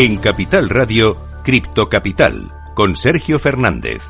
En Capital Radio, Cripto Capital, con Sergio Fernández.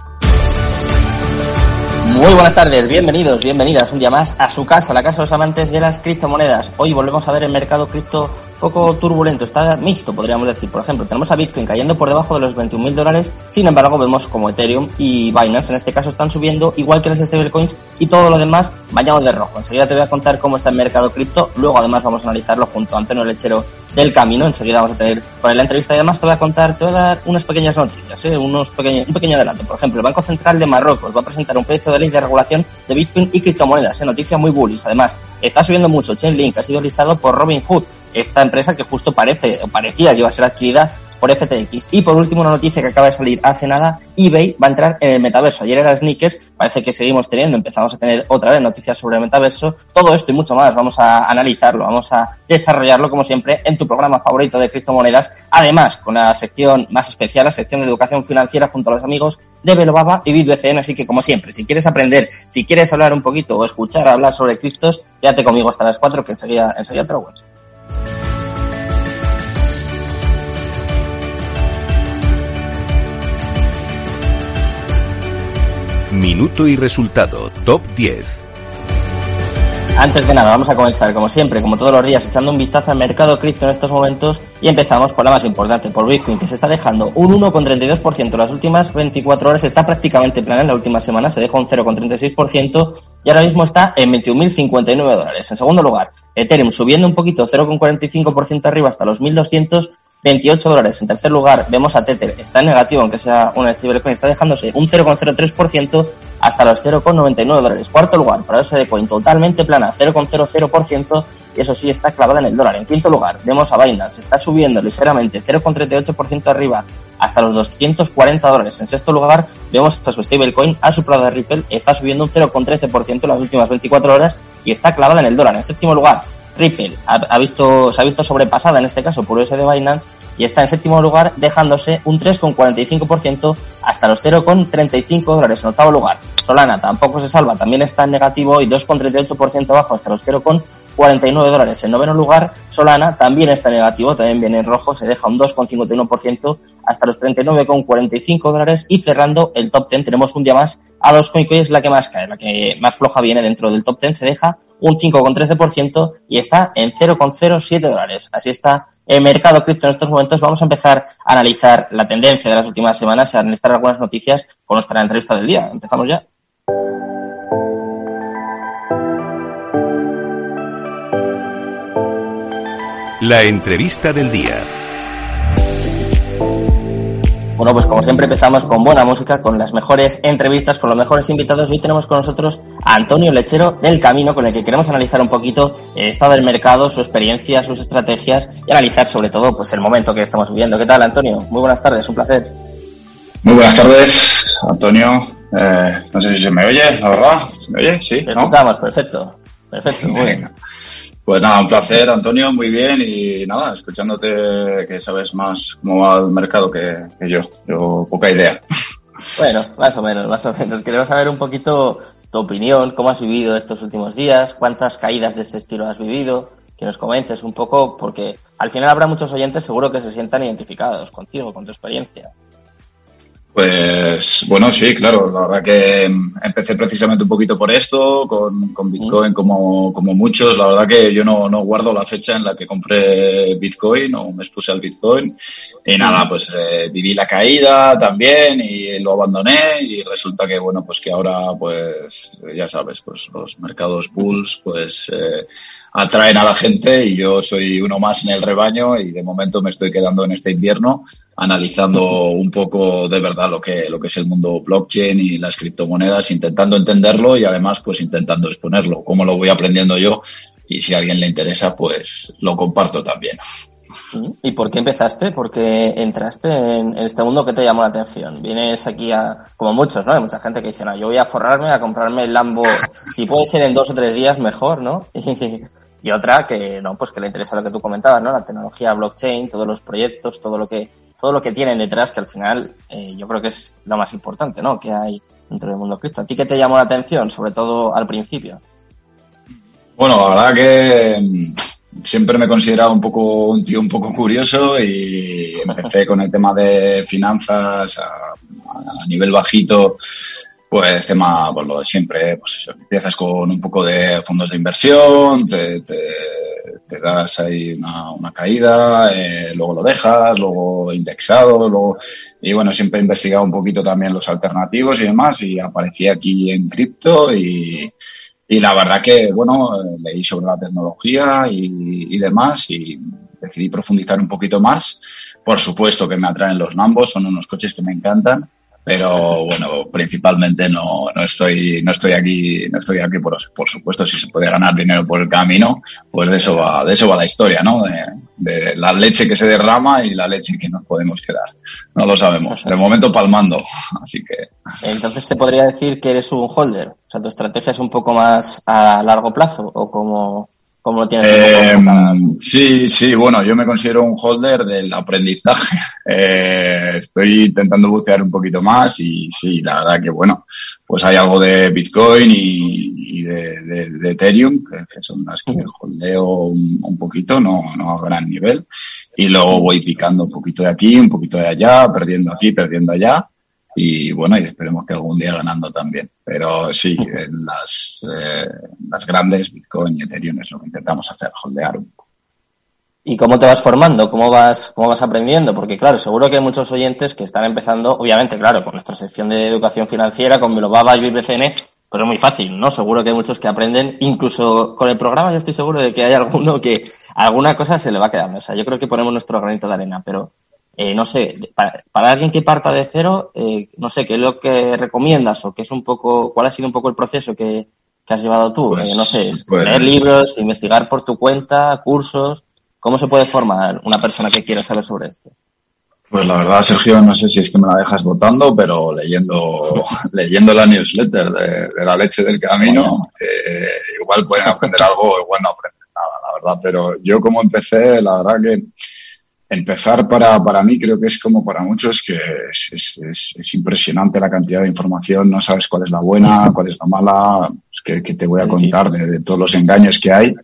Muy buenas tardes, bienvenidos, bienvenidas un día más a su casa, la casa de los amantes de las criptomonedas. Hoy volvemos a ver el mercado cripto poco turbulento, está mixto, podríamos decir. Por ejemplo, tenemos a Bitcoin cayendo por debajo de los 21.000 dólares, sin embargo, vemos como Ethereum y Binance en este caso están subiendo, igual que las stablecoins y todo lo demás bañado de rojo. Enseguida te voy a contar cómo está el mercado cripto, luego además vamos a analizarlo junto a Antonio Lechero del Camino. Enseguida vamos a tener por la entrevista y además te voy a contar, te voy a dar unas pequeñas noticias, ¿eh? unos pequeños, un pequeño adelanto. Por ejemplo, el Banco Central de Marruecos va a presentar un proyecto de ley de regulación de Bitcoin y criptomonedas, ¿eh? noticia muy bullish. Además, está subiendo mucho. Chainlink ha sido listado por Robin Hood esta empresa que justo parece, o parecía que iba a ser adquirida por FTX. Y por último, una noticia que acaba de salir hace nada, eBay va a entrar en el metaverso. Ayer era Sneakers, parece que seguimos teniendo, empezamos a tener otra vez noticias sobre el metaverso. Todo esto y mucho más vamos a analizarlo, vamos a desarrollarlo como siempre en tu programa favorito de criptomonedas. Además, con la sección más especial, la sección de educación financiera junto a los amigos de Belobaba y BitBCN. Así que como siempre, si quieres aprender, si quieres hablar un poquito o escuchar hablar sobre criptos, quédate conmigo hasta las 4 que enseguida, enseguida te lo cuento. Minuto y resultado, top 10. Antes de nada, vamos a comenzar, como siempre, como todos los días, echando un vistazo al mercado cripto en estos momentos y empezamos por la más importante, por Bitcoin, que se está dejando un 1,32% en las últimas 24 horas, está prácticamente plana en la última semana, se dejó un 0,36% y ahora mismo está en 21.059 dólares. En segundo lugar, Ethereum subiendo un poquito, 0,45% arriba hasta los 1.200 28 dólares. En tercer lugar, vemos a Tether, está en negativo, aunque sea una stablecoin, está dejándose un 0,03% hasta los 0,99 dólares. Cuarto lugar, para de Coin, totalmente plana, 0,00%, y eso sí está clavada en el dólar. En quinto lugar, vemos a Binance, está subiendo ligeramente, 0,38% arriba, hasta los 240 dólares. En sexto lugar, vemos a su stablecoin, a su de Ripple, está subiendo un 0,13% en las últimas 24 horas y está clavada en el dólar. En séptimo lugar, Ripple ha, visto, se ha visto sobrepasada en este caso por US de Binance y está en séptimo lugar dejándose un 3,45% hasta los 0,35 dólares en octavo lugar. Solana tampoco se salva, también está en negativo y 2,38% abajo hasta los 0,49 dólares. En noveno lugar, Solana también está negativo, también viene en rojo, se deja un 2,51% hasta los 39,45 dólares y cerrando el top 10 tenemos un día más a dos que es la que más cae, la que más floja viene dentro del top 10, se deja un 5,13% y está en 0,07 dólares. Así está el mercado cripto en estos momentos. Vamos a empezar a analizar la tendencia de las últimas semanas a analizar algunas noticias con nuestra entrevista del día. Empezamos ya. La entrevista del día. Bueno, pues como siempre empezamos con buena música, con las mejores entrevistas, con los mejores invitados. Hoy tenemos con nosotros a Antonio Lechero del Camino, con el que queremos analizar un poquito el estado del mercado, su experiencia, sus estrategias y analizar sobre todo pues el momento que estamos viviendo. ¿Qué tal, Antonio? Muy buenas tardes, un placer. Muy buenas tardes, Antonio. Eh, no sé si se me oye, la verdad. ¿Se me oye? Sí. Te escuchamos, perfecto. Perfecto, muy bien. Pues nada, un placer, Antonio, muy bien y nada, escuchándote que sabes más cómo va el mercado que, yo. Yo poca idea. Bueno, más o menos, más o menos. Queremos saber un poquito tu opinión, cómo has vivido estos últimos días, cuántas caídas de este estilo has vivido, que nos comentes un poco, porque al final habrá muchos oyentes seguro que se sientan identificados contigo, con tu experiencia. Pues bueno, sí, claro. La verdad que empecé precisamente un poquito por esto, con, con Bitcoin como, como muchos. La verdad que yo no, no guardo la fecha en la que compré Bitcoin o me expuse al Bitcoin. Y nada, pues eh, viví la caída también y lo abandoné y resulta que bueno, pues que ahora pues ya sabes, pues los mercados bulls pues eh, atraen a la gente y yo soy uno más en el rebaño y de momento me estoy quedando en este invierno analizando un poco de verdad lo que, lo que es el mundo blockchain y las criptomonedas, intentando entenderlo y además pues intentando exponerlo. ¿Cómo lo voy aprendiendo yo? y si a alguien le interesa, pues lo comparto también. ¿Y por qué empezaste? ¿Por qué entraste en, este mundo que te llamó la atención? Vienes aquí a, como muchos, ¿no? Hay mucha gente que dice, no, yo voy a forrarme, a comprarme el Lambo, si puede ser en dos o tres días, mejor, ¿no? Y, otra que, no, pues que le interesa lo que tú comentabas, ¿no? La tecnología blockchain, todos los proyectos, todo lo que, todo lo que tienen detrás, que al final, eh, yo creo que es lo más importante, ¿no? Que hay dentro del mundo cripto. ¿A ti qué te llamó la atención, sobre todo al principio? Bueno, la verdad que siempre me he considerado un poco un tío un poco curioso y empecé con el tema de finanzas a, nivel bajito pues tema pues lo de siempre pues empiezas con un poco de fondos de inversión te, te, das ahí una, caída eh, luego lo dejas luego indexado luego y bueno siempre he investigado un poquito también los alternativos y demás y aparecí aquí en cripto y y la verdad que, bueno, leí sobre la tecnología y, y, demás y decidí profundizar un poquito más. Por supuesto que me atraen los Nambos, son unos coches que me encantan pero bueno, principalmente no, no estoy, no estoy aquí, no estoy aquí por, por supuesto, si se puede ganar dinero por el camino, pues de eso va, de eso va la historia, ¿no? De, la leche que se derrama y la leche que nos podemos quedar. No lo sabemos. De momento palmando, así que. Entonces se podría decir que eres un holder. O sea, tu estrategia es un poco más a largo plazo o como ¿Cómo lo tienes? Eh, sí, sí, bueno, yo me considero un holder del aprendizaje. Eh, estoy intentando bucear un poquito más y sí, la verdad que bueno, pues hay algo de Bitcoin y, de, Ethereum, que, son las que holdeo un, un, poquito, no, no a gran nivel. Y luego voy picando un poquito de aquí, un poquito de allá, perdiendo aquí, perdiendo allá y bueno, y esperemos que algún día ganando también. Pero sí, en las, eh, las grandes, Bitcoin y Ethereum es lo que intentamos hacer, holdear un poco. ¿Y cómo te vas formando? ¿Cómo vas, cómo vas aprendiendo? Porque claro, seguro que hay muchos oyentes que están empezando, obviamente, claro, con nuestra sección de educación financiera, con Bilobaba y BBCN, pues es muy fácil, ¿no? Seguro que hay muchos que aprenden, incluso con el programa yo estoy seguro de que hay alguno que alguna cosa se le va quedando. O sea, yo creo que ponemos nuestro granito de arena, pero eh, no sé, para, alguien que parta de cero, eh, no sé, ¿qué es lo que recomiendas o qué es un poco, cuál ha sido un poco el proceso que, has llevado tú? Eh, no sé, pues, leer libros, investigar por tu cuenta, cursos. ¿Cómo se puede formar una persona que quiera saber sobre esto? Pues la verdad, Sergio, no sé si es que me la dejas votando, pero leyendo, leyendo la newsletter de, la leche del camino, igual pueden aprender algo, igual no aprenden nada, la verdad. Pero yo como empecé, la verdad que empezar para, para mí creo que es como para muchos que es, es, es, impresionante la cantidad de información, no sabes cuál es la buena, cuál es la mala, que, que te voy a contar de, todos los engaños que hay.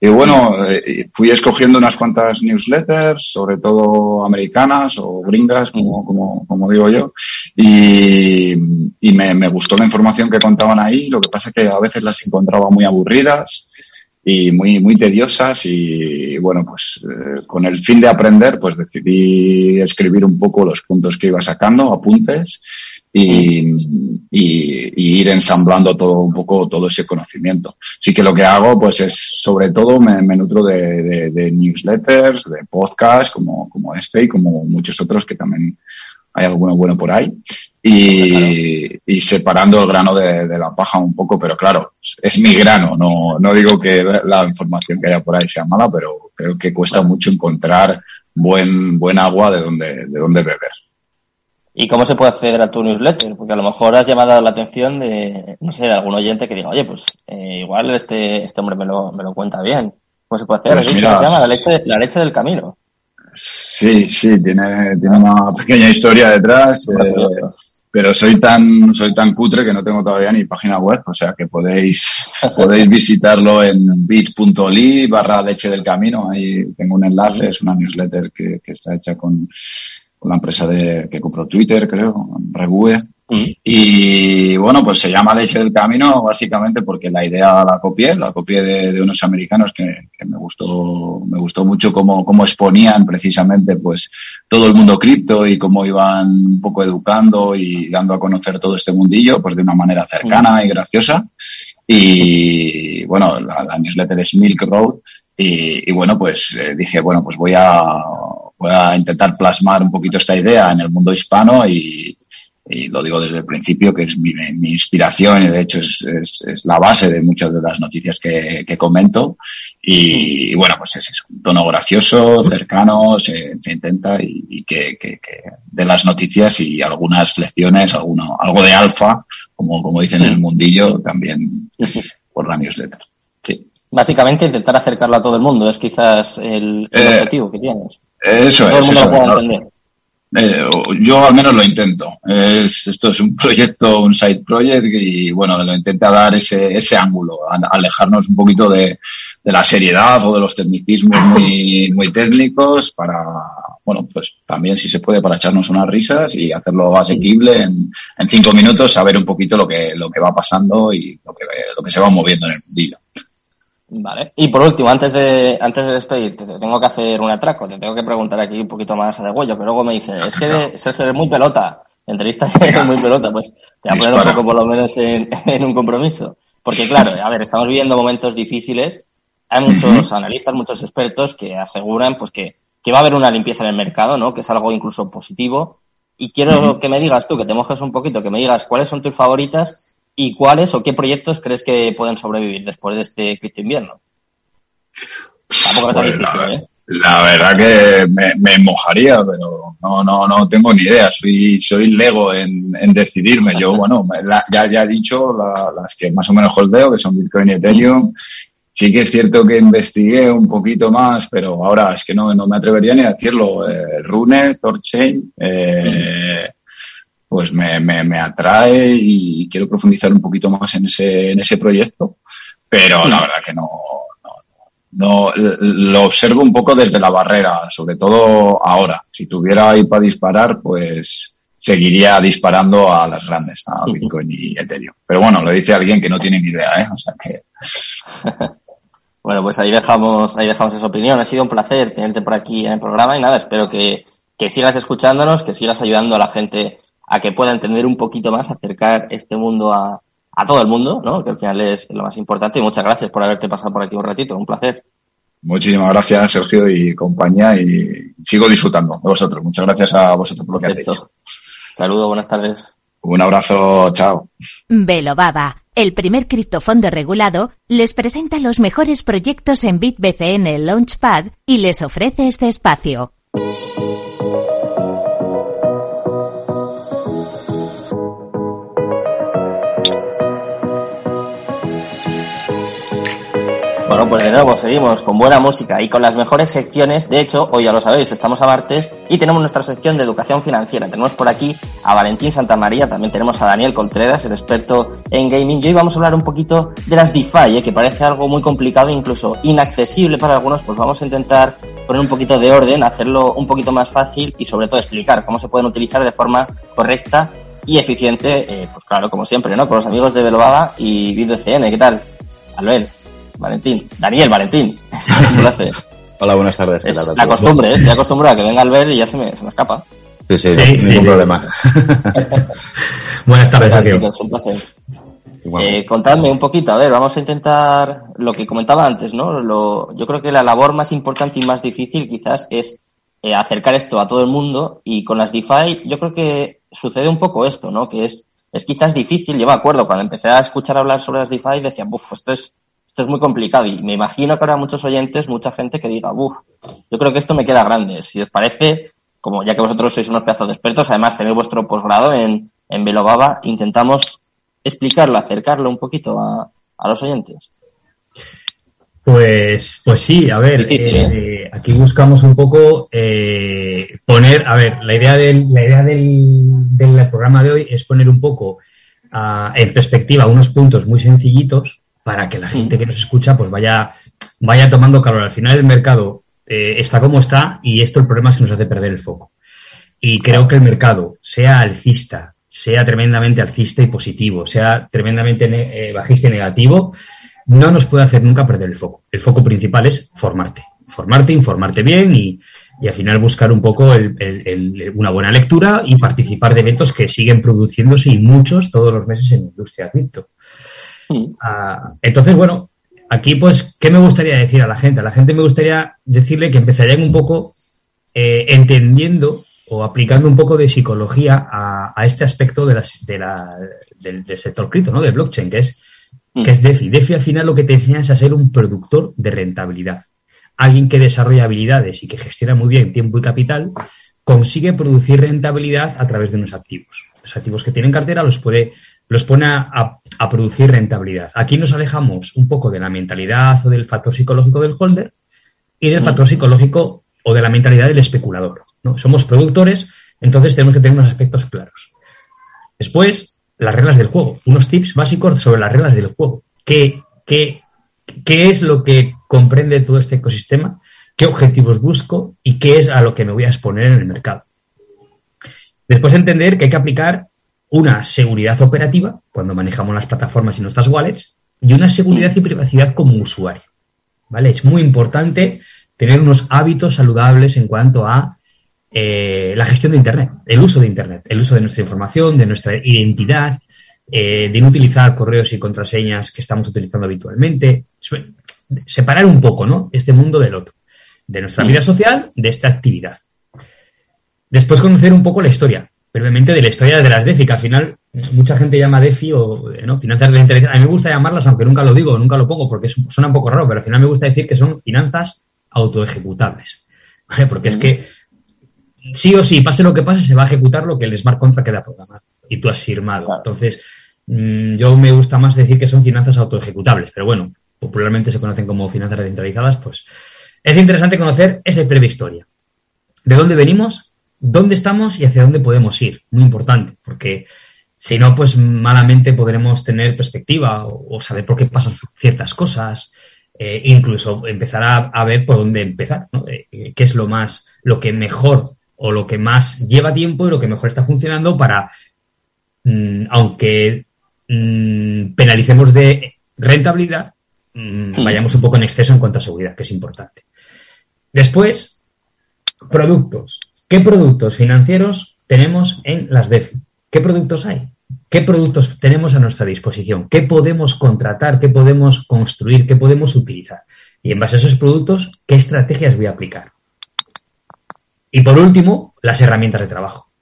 Y bueno, eh, fui escogiendo unas cuantas newsletters, sobre todo americanas o gringas, como, como, como digo yo, y, y me, me gustó la información que contaban ahí, lo que pasa es que a veces las encontraba muy aburridas, y muy, muy tediosas y bueno, pues eh, con el fin de aprender, pues decidí escribir un poco los puntos que iba sacando, apuntes y, y, ir ensamblando todo un poco todo ese conocimiento. Así que lo que hago pues es sobre todo me, nutro de, de, de, newsletters, de podcasts como, como este y como muchos otros que también hay alguno bueno por ahí. Y, y separando el grano de, de, la paja un poco, pero claro, es mi grano, no, no digo que la información que haya por ahí sea mala, pero creo que cuesta mucho encontrar buen, buen agua de donde, de donde beber. ¿Y cómo se puede acceder a tu newsletter? Porque a lo mejor has llamado la atención de, no sé, de algún oyente que diga, oye, pues eh, igual este, este hombre me lo, me lo cuenta bien. ¿Cómo se puede acceder? Pues se llama la leche, la leche del camino. Sí, sí, tiene, tiene una pequeña historia detrás. Eh, pero soy tan, soy tan cutre que no tengo todavía ni página web, o sea que podéis, podéis visitarlo en bit.ly barra leche del camino. Ahí tengo un enlace, es una newsletter que, que está hecha con, con la empresa de, que compró Twitter, creo, Revue. Y bueno, pues se llama Leche del Camino básicamente porque la idea la copié, la copié de, unos americanos que, me gustó, me gustó mucho cómo, cómo exponían precisamente pues todo el mundo cripto y cómo iban un poco educando y dando a conocer todo este mundillo pues de una manera cercana y graciosa. Y bueno, la, newsletter es Milk Road y, bueno, pues eh, dije, bueno, pues voy a, voy a intentar plasmar un poquito esta idea en el mundo hispano y, y lo digo desde el principio, que es mi, inspiración y de hecho es, es, la base de muchas de las noticias que, que comento. Y, bueno, pues es un tono gracioso, cercano, se, se intenta y, que, que, que, de las noticias y algunas lecciones, alguno, algo de alfa, como, como dicen en el mundillo, también por la newsletter. Sí. Básicamente intentar acercarlo a todo el mundo es quizás el, el eh, objetivo que tienes. Eso todo es. El mundo lo pueda entender. Eh, yo al menos lo intento. Es, esto es un proyecto, un side project y bueno, lo intenta dar ese, ese ángulo, alejarnos un poquito de, de la seriedad o de los tecnicismos muy, muy técnicos para, bueno, pues también si se puede para echarnos unas risas y hacerlo asequible en, en cinco minutos, saber un poquito lo que, lo que va pasando y lo que, lo que se va moviendo en el mundillo. Vale. Y por último, antes de, antes de despedirte, te tengo que hacer un atraco, te tengo que preguntar aquí un poquito más de huello, que luego me dicen, es que Sergio eres muy pelota, entrevista es muy pelota, pues te voy a poner un poco por lo menos en, en, un compromiso. Porque claro, a ver, estamos viviendo momentos difíciles, hay muchos analistas, muchos expertos que aseguran pues que, que va a haber una limpieza en el mercado, ¿no? Que es algo incluso positivo. Y quiero que me digas tú, que te mojes un poquito, que me digas cuáles son tus favoritas ¿Y cuáles o qué proyectos crees que pueden sobrevivir después de este cripto invierno? Tampoco pues difícil, la, ¿eh? La verdad que me, mojaría, pero no, no, no tengo ni idea. Soy, soy lego en, decidirme. Yo, bueno, ya, ya he dicho las que más o menos holdeo, que son Bitcoin y Ethereum. Sí que es cierto que investigué un poquito más, pero ahora es que no, no me atrevería ni a decirlo. Eh, Rune, Torchain, eh, pues me, me, me, atrae y quiero profundizar un poquito más en ese, en ese proyecto, pero la verdad que no, no, lo observo un poco desde la barrera, sobre todo ahora. Si tuviera ahí para disparar, pues seguiría disparando a las grandes, a Bitcoin y Ethereum. Pero bueno, lo dice alguien que no tiene ni idea, ¿eh? O sea que... bueno, pues ahí dejamos, ahí dejamos esa opinión. Ha sido un placer tenerte por aquí en el programa y nada, espero que, que sigas escuchándonos, que sigas ayudando a la gente a que pueda entender un poquito más, acercar este mundo a, a todo el mundo, ¿no? Que al final es lo más importante. Y muchas gracias por haberte pasado por aquí un ratito. Un placer. Muchísimas gracias, Sergio y compañía, y sigo disfrutando de vosotros. Muchas gracias a vosotros por lo que hacéis. Saludos, buenas tardes. Un abrazo, chao. Baba, el primer criptofondo regulado, les presenta los mejores proyectos en BitBCN Launchpad y les ofrece este espacio. Bueno, pues de nuevo seguimos con buena música y con las mejores secciones. De hecho, hoy ya lo sabéis, estamos a martes y tenemos nuestra sección de educación financiera. Tenemos por aquí a Valentín Santamaría, también tenemos a Daniel Contreras, el experto en gaming. Y hoy vamos a hablar un poquito de las DeFi, ¿eh? que parece algo muy complicado, incluso inaccesible para algunos. Pues vamos a intentar poner un poquito de orden, hacerlo un poquito más fácil y sobre todo explicar cómo se pueden utilizar de forma correcta y eficiente, eh, pues claro, como siempre, ¿no? Con los amigos de Velovada y VidCN. ¿Qué tal? Albert. Valentín. Daniel, Valentín. Hola, buenas tardes. Es la costumbre, ¿eh? estoy acostumbrado a que venga al ver y ya se me, se me escapa. Sí, sí, sí ningún problema. buenas tardes, chicos, un placer. Eh, contadme un poquito, a ver, vamos a intentar lo que comentaba antes, ¿no? Lo, yo creo que la labor más importante y más difícil quizás es eh, acercar esto a todo el mundo y con las DeFi yo creo que sucede un poco esto, ¿no? Que es, es quizás difícil, yo me acuerdo cuando empecé a escuchar hablar sobre las DeFi decía, buf, esto es esto es muy complicado y me imagino que habrá muchos oyentes, mucha gente que diga, uff, yo creo que esto me queda grande. Si os parece, como ya que vosotros sois unos pedazos de expertos, además tenéis vuestro posgrado en, en Velobaba, intentamos explicarlo, acercarlo un poquito a, a los oyentes. Pues, pues sí, a ver, ¿eh? Eh, aquí buscamos un poco eh, poner, a ver, la idea del, la idea del, del programa de hoy es poner un poco uh, en perspectiva unos puntos muy sencillitos para que la gente que nos escucha pues vaya, vaya tomando calor. Al final el mercado eh, está como está y esto el problema es que nos hace perder el foco. Y creo que el mercado, sea alcista, sea tremendamente alcista y positivo, sea tremendamente eh, bajista y negativo, no nos puede hacer nunca perder el foco. El foco principal es formarte. Formarte, informarte bien y, y al final buscar un poco una buena lectura y participar de eventos que siguen produciéndose y muchos todos los meses en la industria cripto. Ah, entonces, bueno, aquí pues, ¿qué me gustaría decir a la gente? A la gente me gustaría decirle que empezarían un poco eh, entendiendo o aplicando un poco de psicología a, este aspecto de, las, de la, del, sector cripto, ¿no? De blockchain, que es, mm. que es DeFi. DeFi al final lo que te enseña es a ser un productor de rentabilidad. Alguien que desarrolla habilidades y que gestiona muy bien tiempo y capital, consigue producir rentabilidad a través de unos activos. Los activos que tienen cartera los puede los pone a, a, producir rentabilidad. Aquí nos alejamos un poco de la mentalidad o del factor psicológico del holder y del factor psicológico o de la mentalidad del especulador. ¿no? Somos productores, entonces tenemos que tener unos aspectos claros. Después, las reglas del juego, unos tips básicos sobre las reglas del juego. ¿Qué, qué, qué es lo que comprende todo este ecosistema? ¿Qué objetivos busco? ¿Y qué es a lo que me voy a exponer en el mercado? Después entender que hay que aplicar una seguridad operativa cuando manejamos las plataformas y nuestras wallets y una seguridad y privacidad como usuario. ¿Vale? Es muy importante tener unos hábitos saludables en cuanto a eh, la gestión de Internet, el uso de Internet, el uso de nuestra información, de nuestra identidad, eh, de no utilizar correos y contraseñas que estamos utilizando habitualmente. Separar un poco, ¿no? Este mundo del otro, de nuestra vida social, de esta actividad. Después conocer un poco la historia, brevemente, de la historia de las DeFi, que al final mucha gente llama DeFi o ¿no? finanzas de inteligencia. A mí me gusta llamarlas, aunque nunca lo digo, nunca lo pongo, porque suena un poco raro, pero al final me gusta decir que son finanzas autoejecutables. ¿vale? Porque es que sí o sí, pase lo que pase, se va a ejecutar lo que el smart contract queda programado y tú has firmado. Entonces, mm, yo me gusta más decir que son finanzas autoejecutables, pero bueno, popularmente se conocen como finanzas descentralizadas, pues es interesante conocer esa breve historia. ¿De dónde venimos? ¿Dónde estamos y hacia dónde podemos ir? Muy importante, porque si no, pues malamente podremos tener perspectiva o, saber por qué pasan ciertas cosas, eh, incluso empezar a, ver por dónde empezar, eh, qué es lo más, lo que mejor o lo que más lleva tiempo y lo que mejor está funcionando para, mm, aunque mm, penalicemos de rentabilidad, mm, vayamos un poco en exceso en cuanto a seguridad, que es importante. Después, productos. ¿Qué productos financieros tenemos en las DEFI? ¿Qué productos hay? ¿Qué productos tenemos a nuestra disposición? ¿Qué podemos contratar? ¿Qué podemos construir? ¿Qué podemos utilizar? Y en base a esos productos, ¿qué estrategias voy a aplicar? Y por último, las herramientas de trabajo.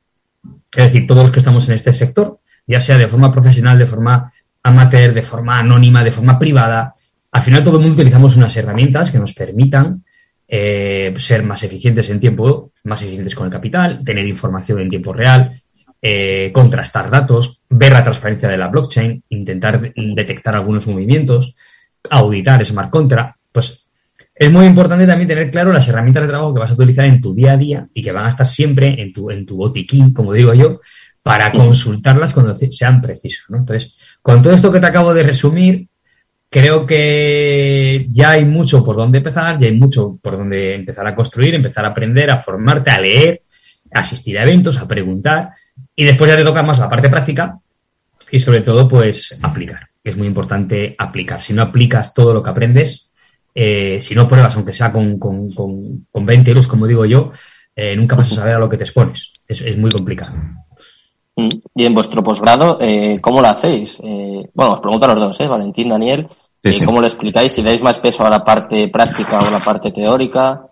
Es decir, todos los que estamos en este sector, ya sea de forma profesional, de forma amateur, de forma anónima, de forma privada, al final todo el mundo utilizamos unas herramientas que nos permitan eh, ser más eficientes en tiempo, más eficientes con el capital, tener información en tiempo real, eh, contrastar datos, ver la transparencia de la blockchain, intentar detectar algunos movimientos, auditar smart contract, pues es muy importante también tener claro las herramientas de trabajo que vas a utilizar en tu día a día y que van a estar siempre en tu, en tu botiquín, como digo yo, para consultarlas cuando sean precisos. Entonces, con todo esto que te acabo de resumir, creo que ya hay mucho por donde empezar, ya hay mucho por donde empezar a construir, empezar a aprender, a formarte, a leer, a asistir a eventos, a preguntar y después ya te toca más la parte práctica y sobre todo pues aplicar. Es muy importante aplicar. Si no aplicas todo lo que aprendes, eh, si no pruebas, aunque sea con, con, con, con 20 euros, como digo yo, eh, nunca vas a saber a lo que te expones. Es, es muy complicado. Mm. Y en vuestro posgrado, eh, ¿cómo lo hacéis? Eh, bueno, os pregunto a los dos, ¿eh? Valentín, Daniel. ¿Cómo lo explicáis? Si dais más peso a la parte práctica o a la parte teórica.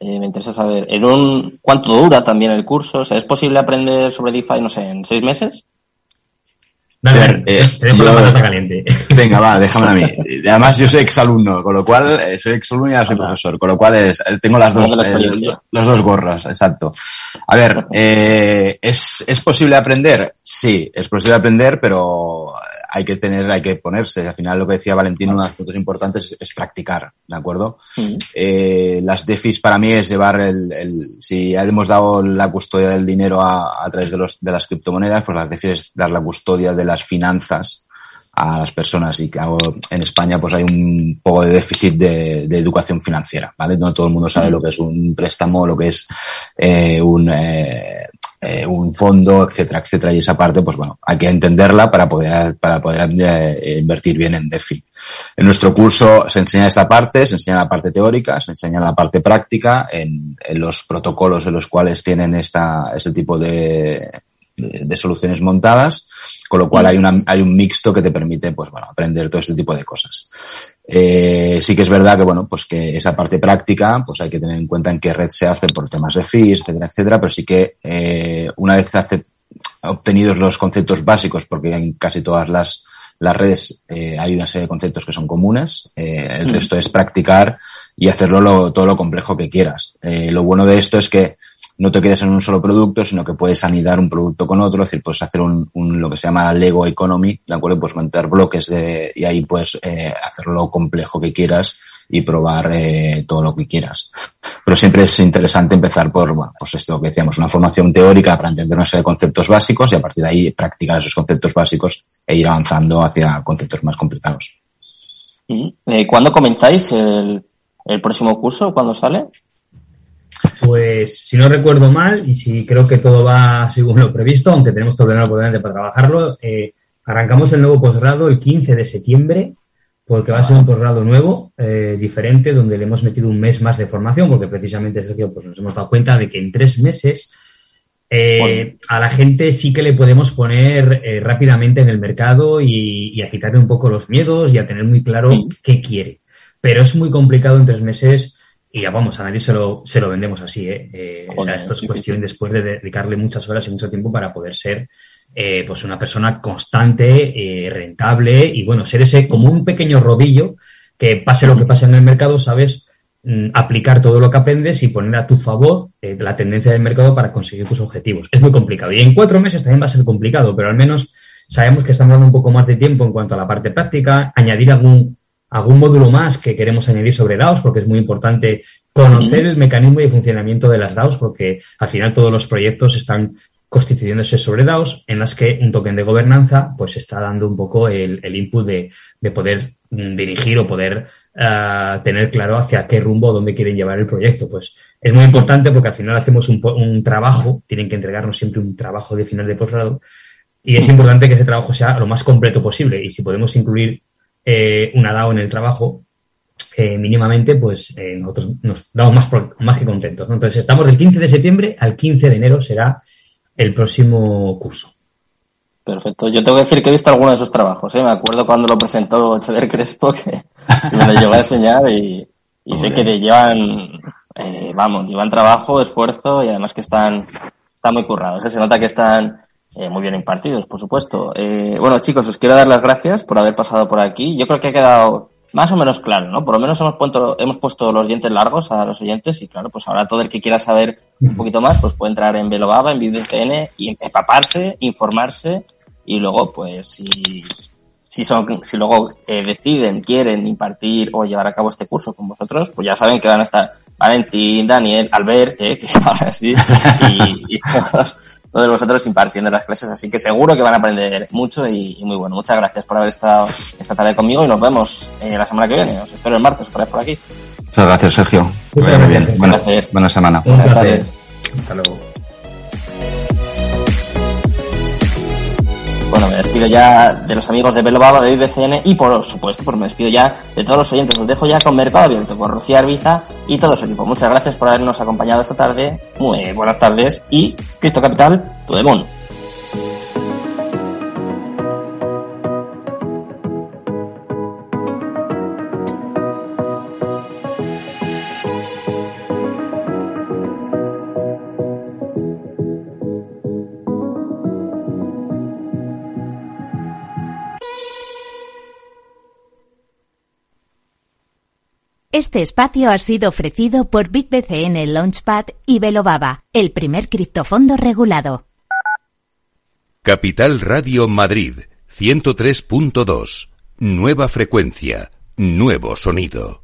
Eh, me interesa saber, ¿en un cuánto dura también el curso? O sea, ¿es posible aprender sobre DeFi, no sé, en seis meses? Dale, eh, caliente. Venga, va, déjame a mí. Además, yo soy exalumno, con lo cual, eh, soy exalumno y ahora soy profesor, con lo cual es, tengo las dos, dos gorras, exacto. A ver, ¿es, ¿es posible aprender? Sí, es posible aprender, pero hay que tener, hay que ponerse. Al final lo que decía Valentín, uno de los puntos importantes es, practicar, ¿de acuerdo? Eh, las DEFIs para mí es llevar el, el, si hemos dado la custodia del dinero a, a través de, los, de las criptomonedas, pues las DEFIs es dar la custodia de las finanzas a las personas y que en España pues hay un poco de déficit de, de, educación financiera, ¿vale? No todo el mundo sabe lo que es un préstamo, lo que es eh, un, eh, eh, un fondo, etcétera, etcétera. Y esa parte, pues bueno, hay que entenderla para poder, para poder eh, invertir bien en DeFi. En nuestro curso se enseña esta parte, se enseña la parte teórica, se enseña la parte práctica en, en los protocolos en los cuales tienen esta, ese tipo de, de, soluciones montadas, con lo cual hay, una, hay un mixto que te permite, pues bueno, aprender todo este tipo de cosas. Eh, sí que es verdad que, bueno, pues que esa parte práctica, pues hay que tener en cuenta en qué red se hace por temas de fees, etcétera, etcétera, pero sí que eh, una vez hace, obtenidos los conceptos básicos, porque en casi todas las, las redes eh, hay una serie de conceptos que son comunes, el mm. resto es practicar y hacerlo lo, todo lo complejo que quieras. Lo bueno de esto es que no te quedes en un solo producto, sino que puedes anidar un producto con otro, es decir, puedes hacer un, un lo que se llama Lego Economy, ¿de acuerdo? Pues montar bloques de, y ahí puedes eh, hacerlo lo complejo que quieras y probar eh, todo lo que quieras. Pero siempre es interesante empezar por, bueno, pues esto que decíamos, una formación teórica para entender una serie de conceptos básicos y a partir de ahí practicar esos conceptos básicos e ir avanzando hacia conceptos más complicados. Eh, ¿Cuándo comenzáis el, el próximo curso? ¿Cuándo sale? Pues si no recuerdo mal y si creo que todo va según lo previsto, aunque tenemos todo el por para trabajarlo, eh, arrancamos el nuevo posgrado el 15 de septiembre, porque va a ser un posgrado nuevo, eh, diferente, donde le hemos metido un mes más de formación, porque precisamente Sergio, pues nos hemos dado cuenta de que en tres meses eh, a la gente sí que le podemos poner rápidamente en el mercado y, a quitarle un poco los miedos y a tener muy claro qué quiere. Pero es muy complicado en tres meses y ya vamos, a nadie se lo, se lo vendemos así, ¿eh? eh o sea, esto es cuestión después de dedicarle muchas horas y mucho tiempo para poder ser eh, pues una persona constante, eh, rentable y bueno, ser ese como un pequeño rodillo que pase lo que pase en el mercado, sabes mm, aplicar todo lo que aprendes y poner a tu favor eh, la tendencia del mercado para conseguir tus objetivos. Es muy complicado y en cuatro meses también va a ser complicado, pero al menos sabemos que estamos dando un poco más de tiempo en cuanto a la parte práctica, añadir algún algún módulo más que queremos añadir sobre DAOs, porque es muy importante conocer el mecanismo y funcionamiento de las DAOs, porque al final todos los proyectos están constituyéndose sobre DAOs, en las que un token de gobernanza pues está dando un poco el, input de, poder mm, dirigir o poder ah, tener claro hacia qué rumbo o dónde quieren llevar el proyecto. Pues es muy importante porque al final hacemos un, un trabajo, tienen que entregarnos siempre un trabajo de final de posgrado, y es importante que ese trabajo sea lo más completo posible. Y si podemos incluir eh, una DAO en el trabajo, eh, mínimamente, pues eh, nosotros nos damos más, más que contentos. Entonces, estamos del 15 de septiembre al 15 de enero será el próximo curso. Perfecto. Yo tengo que decir que he visto algunos de esos trabajos. ¿eh? Me acuerdo cuando lo presentó Xavier Crespo que, me lo llegó a enseñar y, sé que te llevan, eh, vamos, llevan trabajo, esfuerzo y además que están, están muy currados. Se nota que están eh, muy bien impartidos, por supuesto. Eh, bueno, chicos, os quiero dar las gracias por haber pasado por aquí. Yo creo que ha quedado más o menos claro, ¿no? Por lo menos hemos puesto, hemos puesto los dientes largos a los oyentes y claro, pues ahora todo el que quiera saber un poquito más, pues puede entrar en Velobaba, en VidCN y empaparse, informarse y luego, pues si, si son, si luego eh, deciden, quieren impartir o llevar a cabo este curso con vosotros, pues ya saben que van a estar Valentín, Daniel, Albert, eh, que ahora sí, y, y todos todos vosotros impartiendo las clases, así que seguro que van a aprender mucho y, muy bueno. Muchas gracias por haber estado esta tarde conmigo y nos vemos eh, la semana que viene. Os espero el martes otra vez por aquí. Muchas gracias, Sergio. Muchas bien. buena semana. Buenas tardes. Hasta luego. Bueno, me despido ya de los amigos de Baba, de IBCN y por supuesto, pues me despido ya de todos los oyentes. Os dejo ya con Mercado Abierto, con Rocío Arbiza y todo su equipo. Muchas gracias por habernos acompañado esta tarde. Muy buenas tardes y Cristo Capital, tu demon. Este espacio ha sido ofrecido por BitBCN Launchpad y Velobaba, el primer criptofondo regulado. Capital Radio Madrid, 103.2. Nueva frecuencia, nuevo sonido.